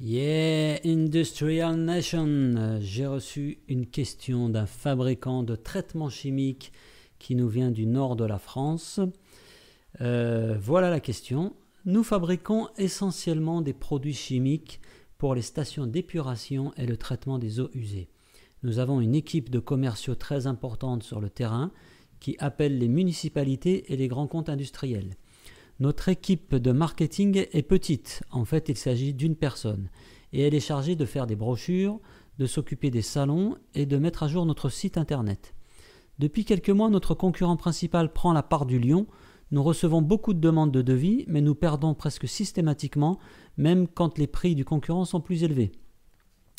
Yeah, Industrial Nation. J'ai reçu une question d'un fabricant de traitements chimiques qui nous vient du nord de la France. Euh, voilà la question. Nous fabriquons essentiellement des produits chimiques pour les stations d'épuration et le traitement des eaux usées. Nous avons une équipe de commerciaux très importante sur le terrain qui appelle les municipalités et les grands comptes industriels. Notre équipe de marketing est petite, en fait il s'agit d'une personne, et elle est chargée de faire des brochures, de s'occuper des salons et de mettre à jour notre site internet. Depuis quelques mois, notre concurrent principal prend la part du lion. Nous recevons beaucoup de demandes de devis, mais nous perdons presque systématiquement, même quand les prix du concurrent sont plus élevés.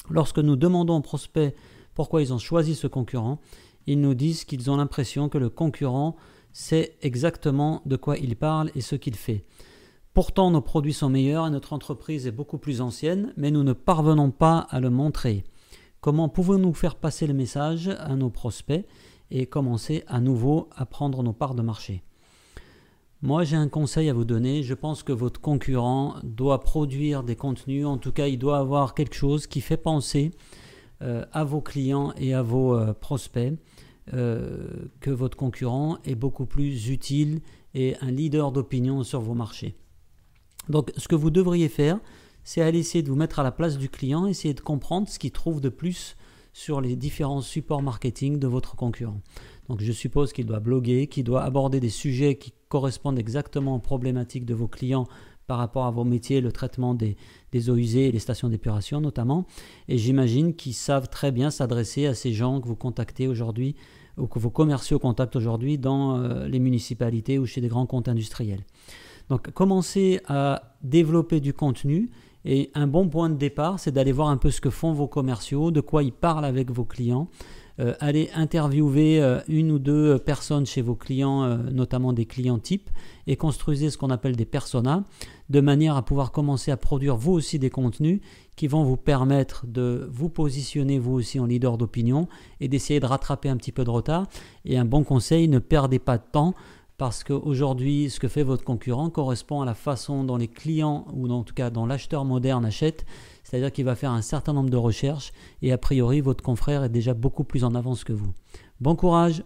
Lorsque nous demandons aux prospects pourquoi ils ont choisi ce concurrent, ils nous disent qu'ils ont l'impression que le concurrent sait exactement de quoi il parle et ce qu'il fait. Pourtant, nos produits sont meilleurs et notre entreprise est beaucoup plus ancienne, mais nous ne parvenons pas à le montrer. Comment pouvons-nous faire passer le message à nos prospects et commencer à nouveau à prendre nos parts de marché? Moi, j'ai un conseil à vous donner. Je pense que votre concurrent doit produire des contenus, en tout cas, il doit avoir quelque chose qui fait penser euh, à vos clients et à vos euh, prospects euh, que votre concurrent est beaucoup plus utile et un leader d'opinion sur vos marchés. Donc ce que vous devriez faire, c'est aller essayer de vous mettre à la place du client, essayer de comprendre ce qu'il trouve de plus sur les différents supports marketing de votre concurrent. Donc je suppose qu'il doit bloguer, qu'il doit aborder des sujets qui correspondent exactement aux problématiques de vos clients par rapport à vos métiers, le traitement des, eaux usées et les stations d'épuration notamment. Et j'imagine qu'ils savent très bien s'adresser à ces gens que vous contactez aujourd'hui ou que vos commerciaux contactent aujourd'hui dans euh, les municipalités ou chez des grands comptes industriels. Donc commencez à développer du contenu et un bon point de départ, c'est d'aller voir un peu ce que font vos commerciaux, de quoi ils parlent avec vos clients. Euh, allez interviewer euh, une ou deux personnes chez vos clients, euh, notamment des clients types, et construisez ce qu'on appelle des personas, de manière à pouvoir commencer à produire vous aussi des contenus qui vont vous permettre de vous positionner vous aussi en leader d'opinion et d'essayer de rattraper un petit peu de retard. Et un bon conseil, ne perdez pas de temps parce qu'aujourd'hui, ce que fait votre concurrent correspond à la façon dont les clients, ou en tout cas dont l'acheteur moderne achète, c'est-à-dire qu'il va faire un certain nombre de recherches, et a priori, votre confrère est déjà beaucoup plus en avance que vous. Bon courage